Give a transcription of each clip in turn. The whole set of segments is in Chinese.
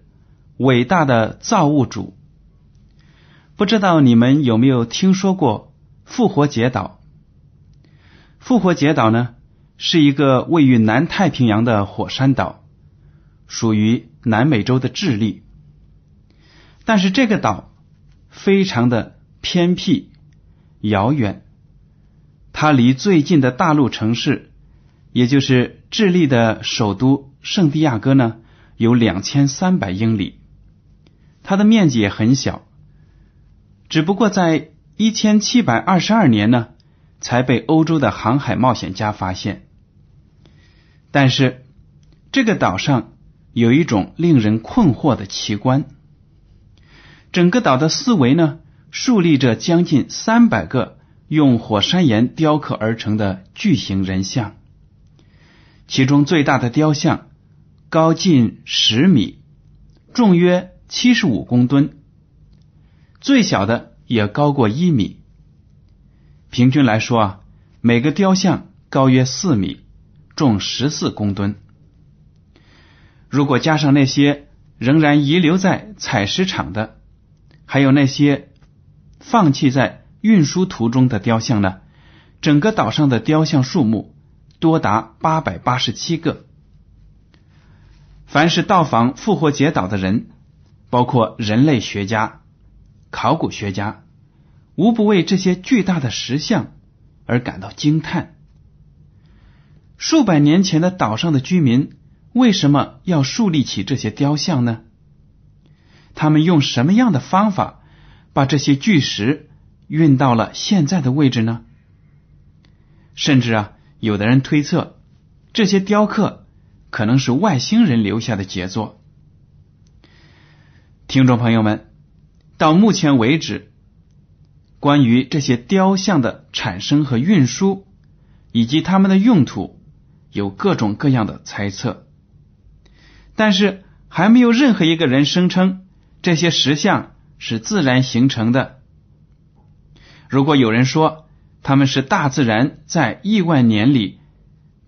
“伟大的造物主”。不知道你们有没有听说过复活节岛？复活节岛呢，是一个位于南太平洋的火山岛，属于南美洲的智利。但是这个岛非常的偏僻、遥远，它离最近的大陆城市。也就是智利的首都圣地亚哥呢，有两千三百英里，它的面积也很小，只不过在一千七百二十二年呢，才被欧洲的航海冒险家发现。但是这个岛上有一种令人困惑的奇观，整个岛的四围呢，竖立着将近三百个用火山岩雕刻而成的巨型人像。其中最大的雕像高近十米，重约七十五公吨；最小的也高过一米。平均来说啊，每个雕像高约四米，重十四公吨。如果加上那些仍然遗留在采石场的，还有那些放弃在运输途中的雕像呢，整个岛上的雕像数目。多达八百八十七个。凡是到访复活节岛的人，包括人类学家、考古学家，无不为这些巨大的石像而感到惊叹。数百年前的岛上的居民为什么要树立起这些雕像呢？他们用什么样的方法把这些巨石运到了现在的位置呢？甚至啊。有的人推测，这些雕刻可能是外星人留下的杰作。听众朋友们，到目前为止，关于这些雕像的产生和运输，以及它们的用途，有各种各样的猜测。但是，还没有任何一个人声称这些石像是自然形成的。如果有人说，他们是大自然在亿万年里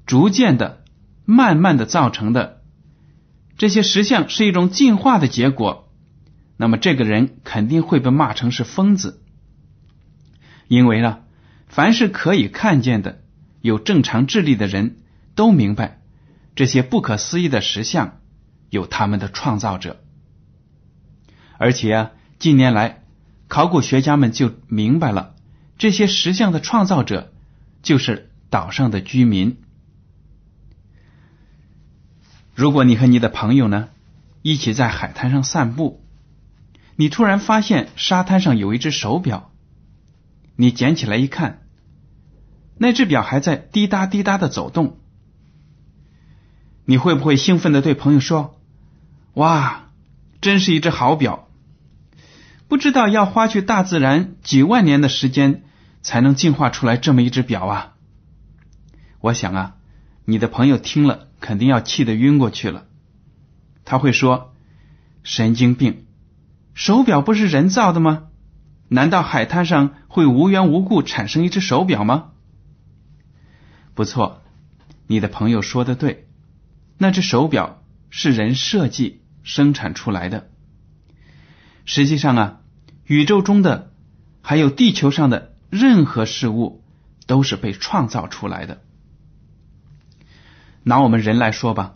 逐渐的、慢慢的造成的。这些石像是一种进化的结果。那么，这个人肯定会被骂成是疯子，因为呢，凡是可以看见的、有正常智力的人都明白，这些不可思议的石像有他们的创造者。而且啊，近年来考古学家们就明白了。这些石像的创造者就是岛上的居民。如果你和你的朋友呢一起在海滩上散步，你突然发现沙滩上有一只手表，你捡起来一看，那只表还在滴答滴答的走动，你会不会兴奋的对朋友说：“哇，真是一只好表！”不知道要花去大自然几万年的时间才能进化出来这么一只表啊！我想啊，你的朋友听了肯定要气得晕过去了。他会说：“神经病，手表不是人造的吗？难道海滩上会无缘无故产生一只手表吗？不错，你的朋友说的对，那只手表是人设计生产出来的。实际上啊，宇宙中的还有地球上的任何事物都是被创造出来的。拿我们人来说吧，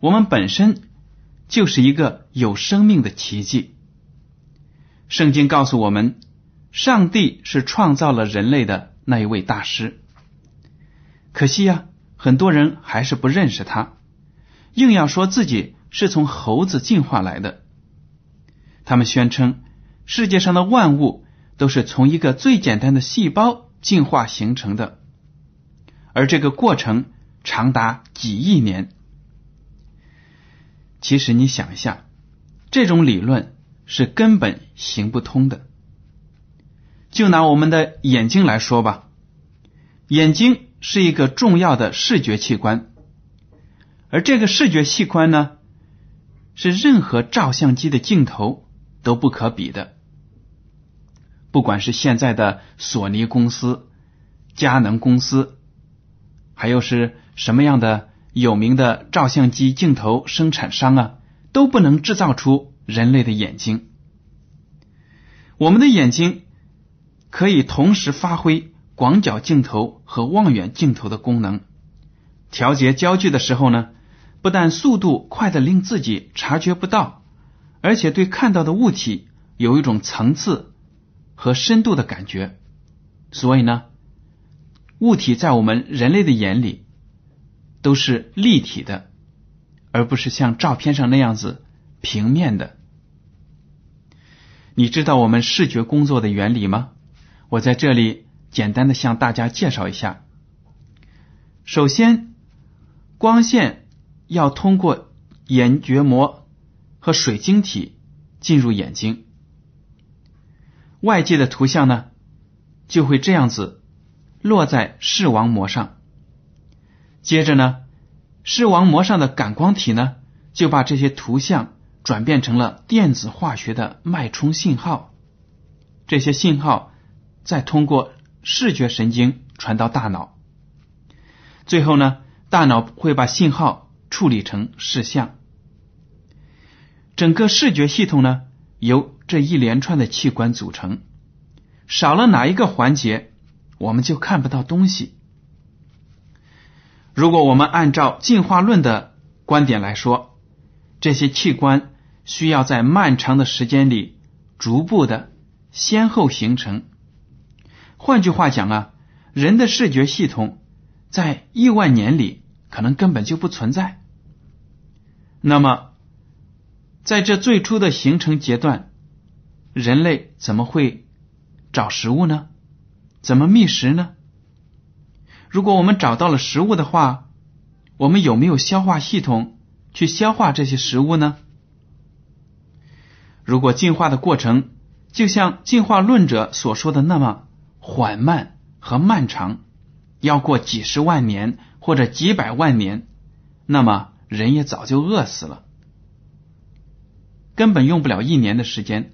我们本身就是一个有生命的奇迹。圣经告诉我们，上帝是创造了人类的那一位大师。可惜呀，很多人还是不认识他，硬要说自己是从猴子进化来的。他们宣称世界上的万物都是从一个最简单的细胞进化形成的，而这个过程长达几亿年。其实你想一下，这种理论是根本行不通的。就拿我们的眼睛来说吧，眼睛。是一个重要的视觉器官，而这个视觉器官呢，是任何照相机的镜头都不可比的。不管是现在的索尼公司、佳能公司，还有是什么样的有名的照相机镜头生产商啊，都不能制造出人类的眼睛。我们的眼睛可以同时发挥。广角镜头和望远镜头的功能，调节焦距的时候呢，不但速度快的令自己察觉不到，而且对看到的物体有一种层次和深度的感觉。所以呢，物体在我们人类的眼里都是立体的，而不是像照片上那样子平面的。你知道我们视觉工作的原理吗？我在这里。简单的向大家介绍一下。首先，光线要通过眼角膜和水晶体进入眼睛，外界的图像呢就会这样子落在视网膜上。接着呢，视网膜上的感光体呢就把这些图像转变成了电子化学的脉冲信号，这些信号再通过。视觉神经传到大脑，最后呢，大脑会把信号处理成视像。整个视觉系统呢，由这一连串的器官组成，少了哪一个环节，我们就看不到东西。如果我们按照进化论的观点来说，这些器官需要在漫长的时间里逐步的先后形成。换句话讲啊，人的视觉系统在亿万年里可能根本就不存在。那么，在这最初的形成阶段，人类怎么会找食物呢？怎么觅食呢？如果我们找到了食物的话，我们有没有消化系统去消化这些食物呢？如果进化的过程就像进化论者所说的那么，缓慢和漫长，要过几十万年或者几百万年，那么人也早就饿死了，根本用不了一年的时间，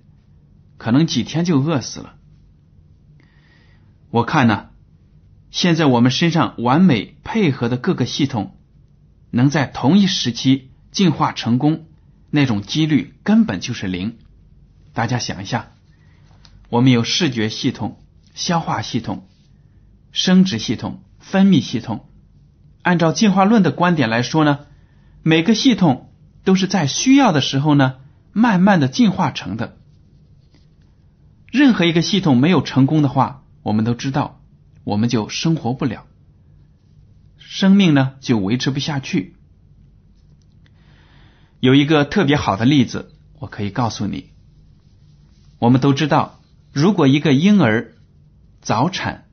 可能几天就饿死了。我看呢，现在我们身上完美配合的各个系统，能在同一时期进化成功，那种几率根本就是零。大家想一下，我们有视觉系统。消化系统、生殖系统、分泌系统，按照进化论的观点来说呢，每个系统都是在需要的时候呢，慢慢的进化成的。任何一个系统没有成功的话，我们都知道，我们就生活不了，生命呢就维持不下去。有一个特别好的例子，我可以告诉你，我们都知道，如果一个婴儿。早产，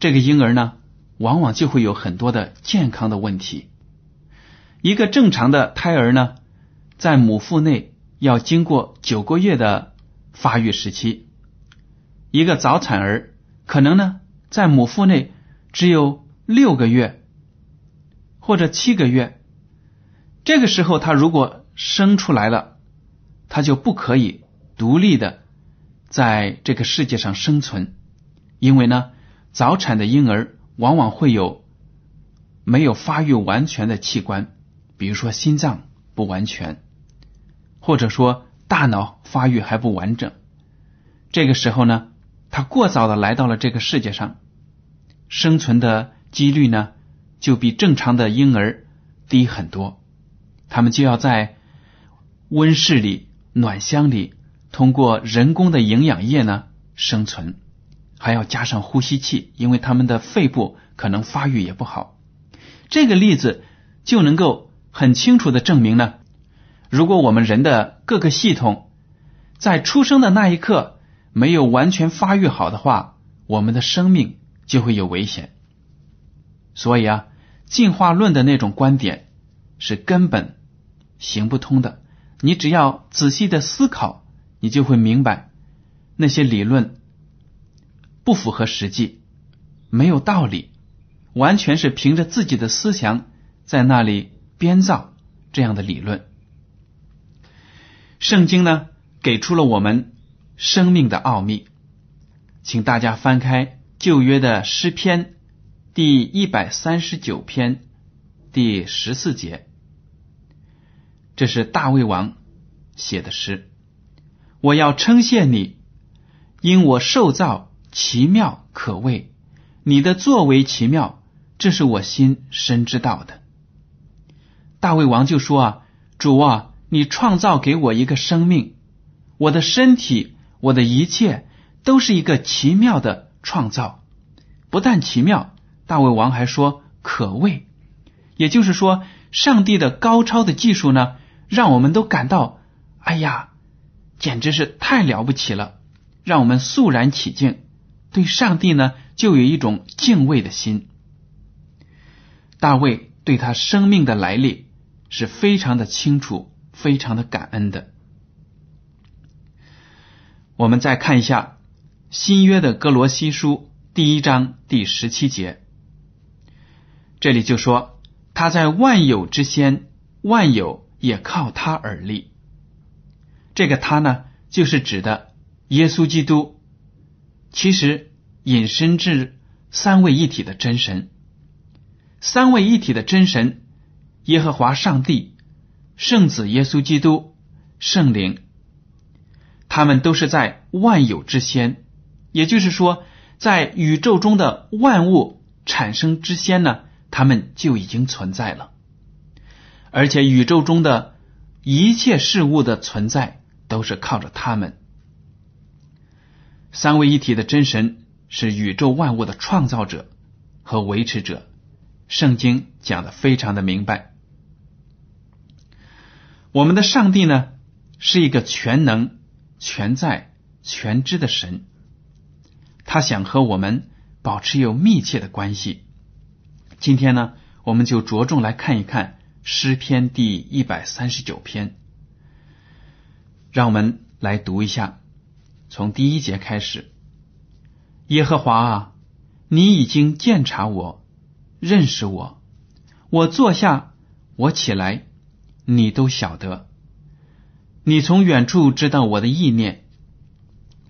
这个婴儿呢，往往就会有很多的健康的问题。一个正常的胎儿呢，在母腹内要经过九个月的发育时期，一个早产儿可能呢，在母腹内只有六个月或者七个月。这个时候，他如果生出来了，他就不可以独立的在这个世界上生存，因为呢，早产的婴儿往往会有没有发育完全的器官，比如说心脏不完全，或者说大脑发育还不完整。这个时候呢，他过早的来到了这个世界上，生存的几率呢就比正常的婴儿低很多。他们就要在温室里、暖箱里，通过人工的营养液呢生存，还要加上呼吸器，因为他们的肺部可能发育也不好。这个例子就能够很清楚的证明呢，如果我们人的各个系统在出生的那一刻没有完全发育好的话，我们的生命就会有危险。所以啊，进化论的那种观点是根本。行不通的，你只要仔细的思考，你就会明白那些理论不符合实际，没有道理，完全是凭着自己的思想在那里编造这样的理论。圣经呢，给出了我们生命的奥秘，请大家翻开旧约的诗篇第一百三十九篇第十四节。这是大卫王写的诗。我要称谢你，因我受造奇妙可畏，你的作为奇妙，这是我心深知道的。大卫王就说啊，主啊，你创造给我一个生命，我的身体，我的一切都是一个奇妙的创造。不但奇妙，大卫王还说可畏，也就是说，上帝的高超的技术呢。让我们都感到，哎呀，简直是太了不起了！让我们肃然起敬，对上帝呢就有一种敬畏的心。大卫对他生命的来历是非常的清楚，非常的感恩的。我们再看一下新约的哥罗西书第一章第十七节，这里就说他在万有之先，万有。也靠他而立。这个他呢，就是指的耶稣基督。其实引申至三位一体的真神，三位一体的真神，耶和华上帝、圣子耶稣基督、圣灵，他们都是在万有之先，也就是说，在宇宙中的万物产生之先呢，他们就已经存在了。而且宇宙中的一切事物的存在都是靠着他们。三位一体的真神是宇宙万物的创造者和维持者，圣经讲的非常的明白。我们的上帝呢是一个全能、全在、全知的神，他想和我们保持有密切的关系。今天呢，我们就着重来看一看。诗篇第一百三十九篇，让我们来读一下，从第一节开始。耶和华啊，你已经鉴察我，认识我。我坐下，我起来，你都晓得。你从远处知道我的意念。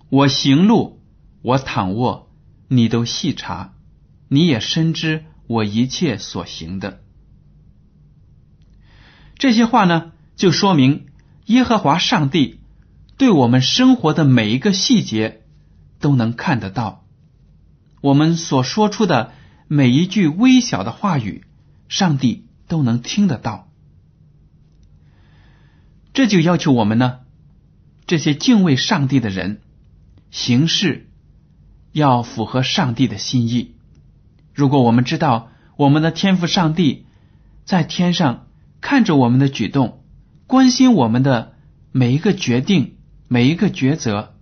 我行路，我躺卧，你都细察，你也深知我一切所行的。这些话呢，就说明耶和华上帝对我们生活的每一个细节都能看得到，我们所说出的每一句微小的话语，上帝都能听得到。这就要求我们呢，这些敬畏上帝的人行事要符合上帝的心意。如果我们知道我们的天赋上帝在天上。看着我们的举动，关心我们的每一个决定、每一个抉择，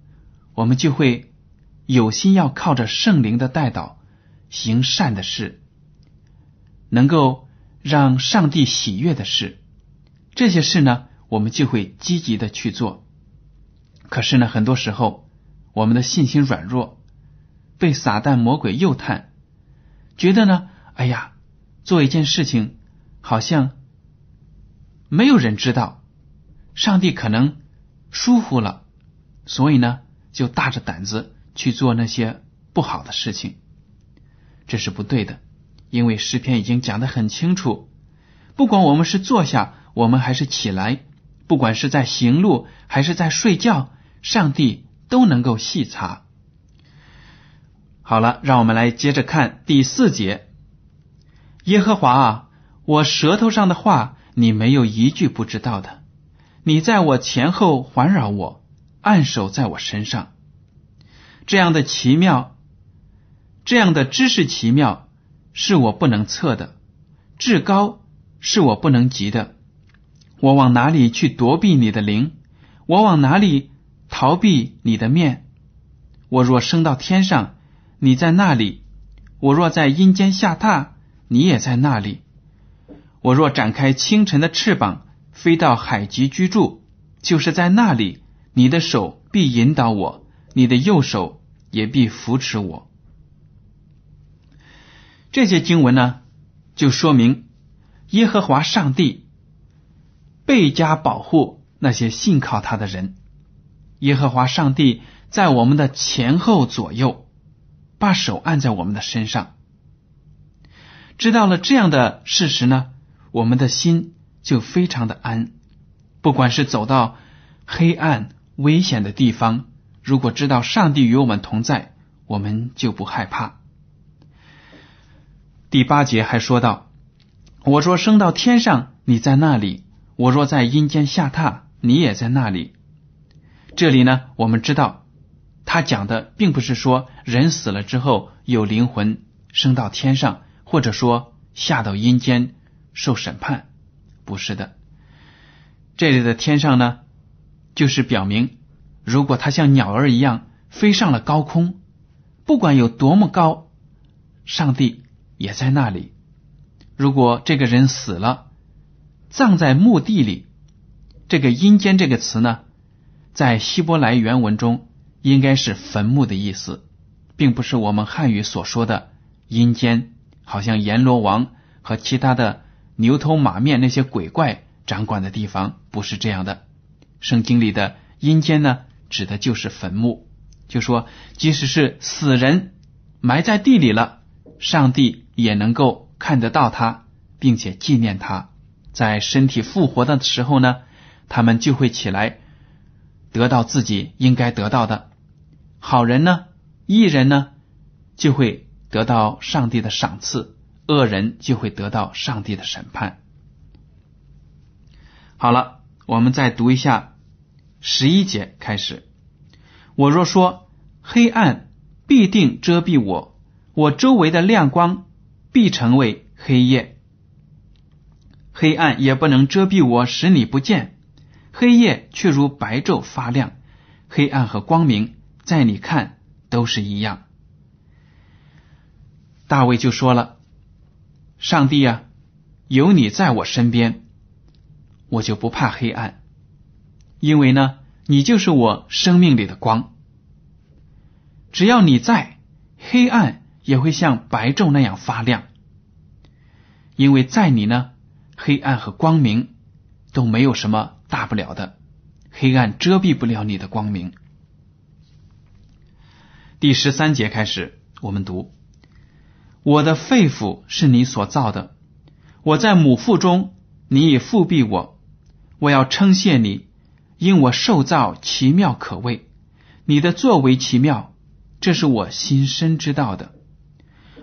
我们就会有心要靠着圣灵的带导行善的事，能够让上帝喜悦的事。这些事呢，我们就会积极的去做。可是呢，很多时候我们的信心软弱，被撒旦魔鬼诱探，觉得呢，哎呀，做一件事情好像。没有人知道，上帝可能疏忽了，所以呢，就大着胆子去做那些不好的事情，这是不对的。因为诗篇已经讲得很清楚，不管我们是坐下，我们还是起来，不管是在行路还是在睡觉，上帝都能够细察。好了，让我们来接着看第四节。耶和华啊，我舌头上的话，你没有一句不知道的。你在我前后环绕我，按手在我身上，这样的奇妙，这样的知识奇妙。是我不能测的，至高是我不能及的。我往哪里去躲避你的灵？我往哪里逃避你的面？我若升到天上，你在那里；我若在阴间下榻，你也在那里。我若展开清晨的翅膀，飞到海极居住，就是在那里，你的手必引导我，你的右手也必扶持我。这些经文呢，就说明耶和华上帝倍加保护那些信靠他的人。耶和华上帝在我们的前后左右，把手按在我们的身上。知道了这样的事实呢，我们的心就非常的安。不管是走到黑暗危险的地方，如果知道上帝与我们同在，我们就不害怕。第八节还说到：“我说升到天上，你在那里；我若在阴间下榻，你也在那里。”这里呢，我们知道他讲的并不是说人死了之后有灵魂升到天上，或者说下到阴间受审判，不是的。这里的天上呢，就是表明，如果他像鸟儿一样飞上了高空，不管有多么高，上帝。也在那里。如果这个人死了，葬在墓地里，这个“阴间”这个词呢，在希伯来原文中应该是坟墓的意思，并不是我们汉语所说的阴间，好像阎罗王和其他的牛头马面那些鬼怪掌管的地方，不是这样的。圣经里的阴间呢，指的就是坟墓，就说即使是死人埋在地里了，上帝。也能够看得到他，并且纪念他。在身体复活的时候呢，他们就会起来，得到自己应该得到的。好人呢，艺人呢，就会得到上帝的赏赐；恶人就会得到上帝的审判。好了，我们再读一下十一节开始。我若说黑暗必定遮蔽我，我周围的亮光。必成为黑夜，黑暗也不能遮蔽我，使你不见；黑夜却如白昼发亮，黑暗和光明在你看都是一样。大卫就说了：“上帝啊，有你在我身边，我就不怕黑暗，因为呢，你就是我生命里的光。只要你在，黑暗。”也会像白昼那样发亮，因为在你呢，黑暗和光明都没有什么大不了的，黑暗遮蔽不了你的光明。第十三节开始，我们读：我的肺腑是你所造的，我在母腹中，你已复庇我，我要称谢你，因我受造奇妙可畏，你的作为奇妙，这是我心深知道的。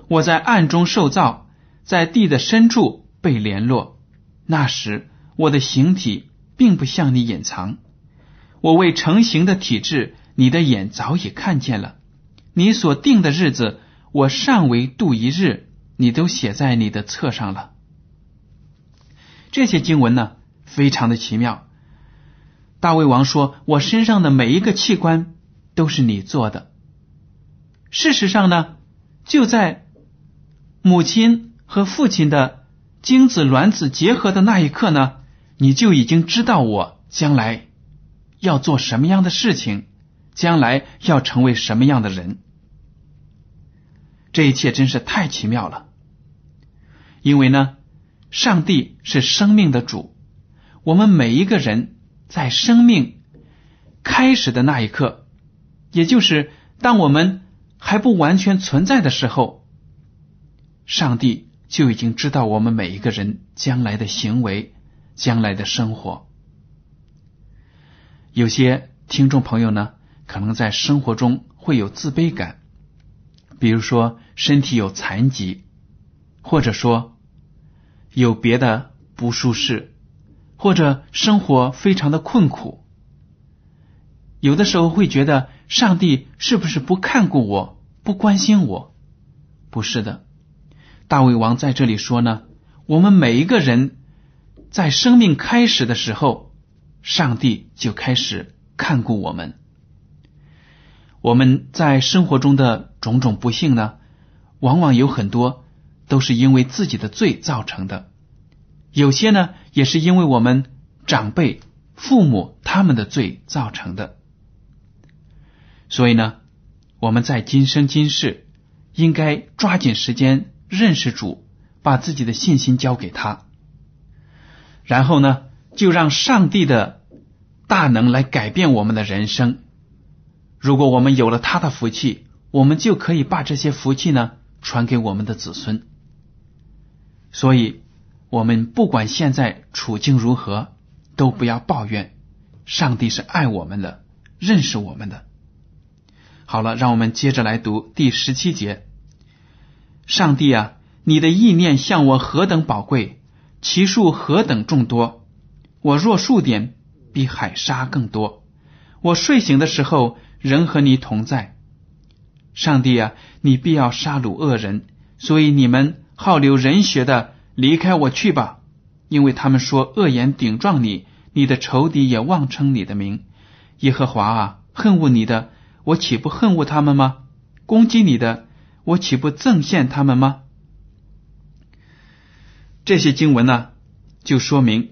我在暗中受造，在地的深处被联络。那时，我的形体并不向你隐藏。我未成形的体质，你的眼早已看见了。你所定的日子，我尚未度一日，你都写在你的册上了。这些经文呢，非常的奇妙。大卫王说：“我身上的每一个器官都是你做的。”事实上呢，就在。母亲和父亲的精子卵子结合的那一刻呢，你就已经知道我将来要做什么样的事情，将来要成为什么样的人。这一切真是太奇妙了。因为呢，上帝是生命的主，我们每一个人在生命开始的那一刻，也就是当我们还不完全存在的时候，上帝就已经知道我们每一个人将来的行为、将来的生活。有些听众朋友呢，可能在生活中会有自卑感，比如说身体有残疾，或者说有别的不舒适，或者生活非常的困苦。有的时候会觉得上帝是不是不看顾我、不关心我？不是的，大卫王在这里说呢，我们每一个人在生命开始的时候，上帝就开始看顾我们。我们在生活中的种种不幸呢，往往有很多都是因为自己的罪造成的，有些呢也是因为我们长辈、父母他们的罪造成的。所以呢，我们在今生今世应该抓紧时间认识主，把自己的信心交给他，然后呢，就让上帝的大能来改变我们的人生。如果我们有了他的福气，我们就可以把这些福气呢传给我们的子孙。所以，我们不管现在处境如何，都不要抱怨。上帝是爱我们的，认识我们的。好了，让我们接着来读第十七节。上帝啊，你的意念向我何等宝贵，其数何等众多。我若数点，比海沙更多。我睡醒的时候，仍和你同在。上帝啊，你必要杀戮恶人，所以你们好流人血的离开我去吧，因为他们说恶言顶撞你，你的仇敌也妄称你的名。耶和华啊，恨恶你的。我岂不恨恶他们吗？攻击你的，我岂不憎羡他们吗？这些经文呢，就说明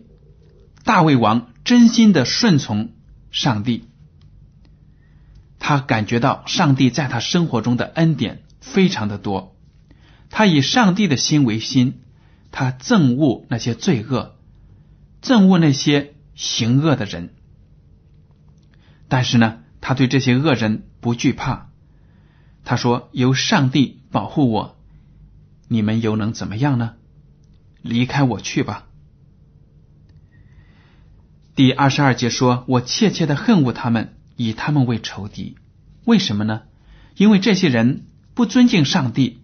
大卫王真心的顺从上帝，他感觉到上帝在他生活中的恩典非常的多，他以上帝的心为心，他憎恶那些罪恶，憎恶那些行恶的人，但是呢。他对这些恶人不惧怕，他说：“由上帝保护我，你们又能怎么样呢？离开我去吧。”第二十二节说：“我切切的恨恶他们，以他们为仇敌。为什么呢？因为这些人不尊敬上帝，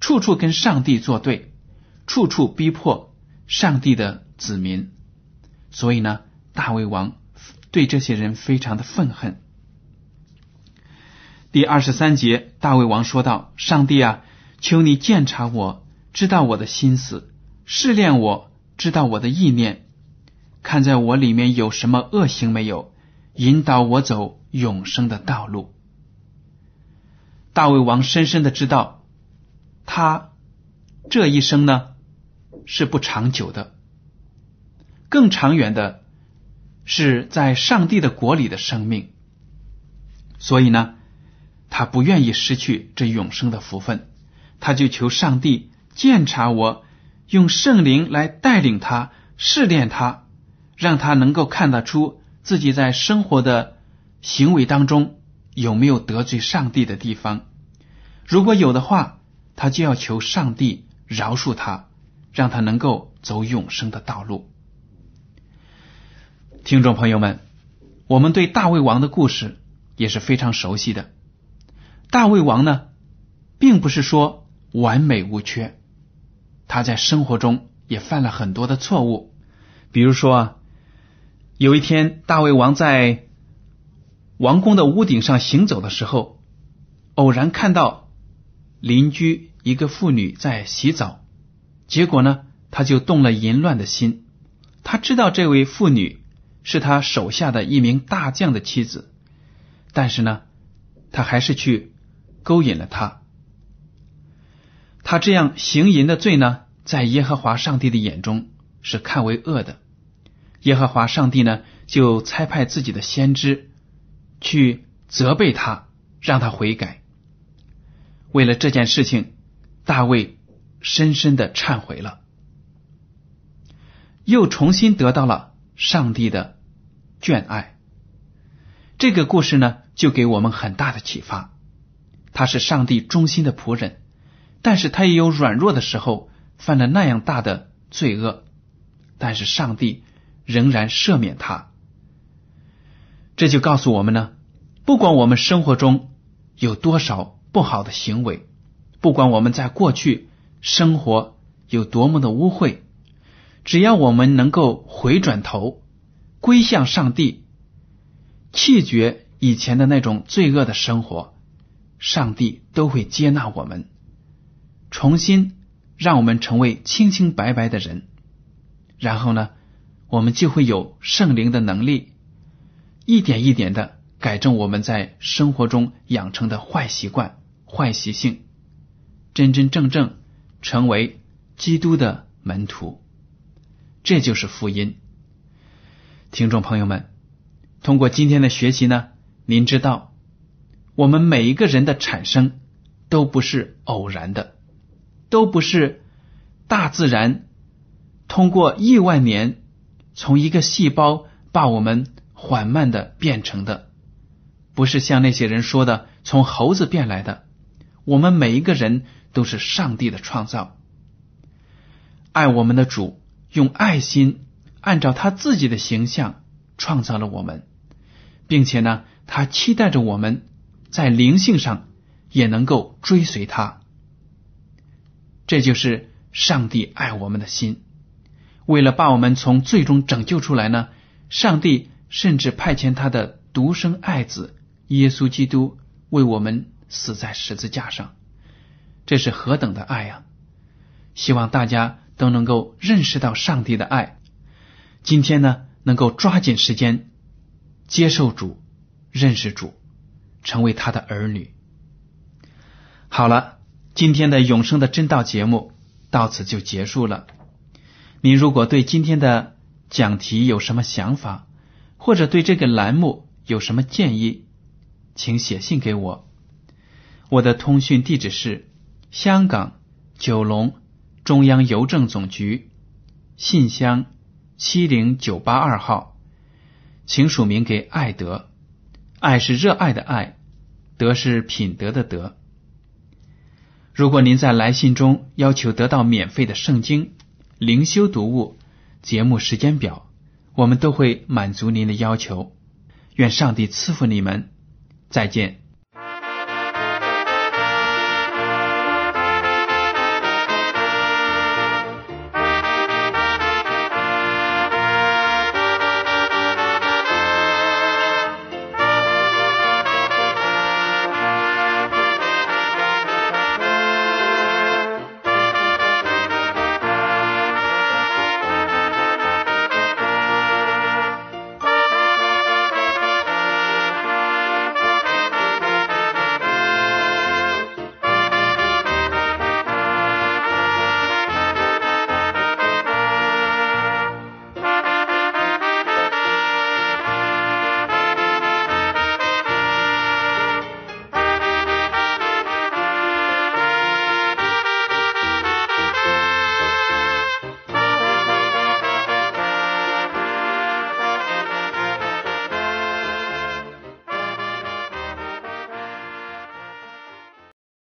处处跟上帝作对，处处逼迫上帝的子民。所以呢，大卫王对这些人非常的愤恨。”第二十三节，大卫王说道：“上帝啊，求你鉴察我，知道我的心思，试炼我，知道我的意念，看在我里面有什么恶行没有，引导我走永生的道路。”大卫王深深的知道，他这一生呢是不长久的，更长远的是在上帝的国里的生命，所以呢。他不愿意失去这永生的福分，他就求上帝鉴察我，用圣灵来带领他试炼他，让他能够看得出自己在生活的行为当中有没有得罪上帝的地方。如果有的话，他就要求上帝饶恕他，让他能够走永生的道路。听众朋友们，我们对大卫王的故事也是非常熟悉的。大卫王呢，并不是说完美无缺，他在生活中也犯了很多的错误。比如说啊，有一天大卫王在王宫的屋顶上行走的时候，偶然看到邻居一个妇女在洗澡，结果呢，他就动了淫乱的心。他知道这位妇女是他手下的一名大将的妻子，但是呢，他还是去。勾引了她，他这样行淫的罪呢，在耶和华上帝的眼中是看为恶的。耶和华上帝呢，就差派自己的先知去责备他，让他悔改。为了这件事情，大卫深深的忏悔了，又重新得到了上帝的眷爱。这个故事呢，就给我们很大的启发。他是上帝忠心的仆人，但是他也有软弱的时候，犯了那样大的罪恶，但是上帝仍然赦免他。这就告诉我们呢，不管我们生活中有多少不好的行为，不管我们在过去生活有多么的污秽，只要我们能够回转头归向上帝，弃绝以前的那种罪恶的生活，上帝都会接纳我们，重新让我们成为清清白白的人。然后呢，我们就会有圣灵的能力。一点一点的改正我们在生活中养成的坏习惯、坏习性，真真正正成为基督的门徒，这就是福音。听众朋友们，通过今天的学习呢，您知道，我们每一个人的产生都不是偶然的，都不是大自然通过亿万年从一个细胞把我们。缓慢的变成的，不是像那些人说的从猴子变来的。我们每一个人都是上帝的创造，爱我们的主用爱心按照他自己的形象创造了我们，并且呢，他期待着我们在灵性上也能够追随他。这就是上帝爱我们的心。为了把我们从最终拯救出来呢，上帝。甚至派遣他的独生爱子耶稣基督为我们死在十字架上，这是何等的爱啊！希望大家都能够认识到上帝的爱。今天呢，能够抓紧时间接受主、认识主，成为他的儿女。好了，今天的永生的真道节目到此就结束了。您如果对今天的讲题有什么想法？或者对这个栏目有什么建议，请写信给我。我的通讯地址是香港九龙中央邮政总局信箱七零九八二号，请署名给爱德。爱是热爱的爱，德是品德的德。如果您在来信中要求得到免费的圣经灵修读物节目时间表。我们都会满足您的要求，愿上帝赐福你们，再见。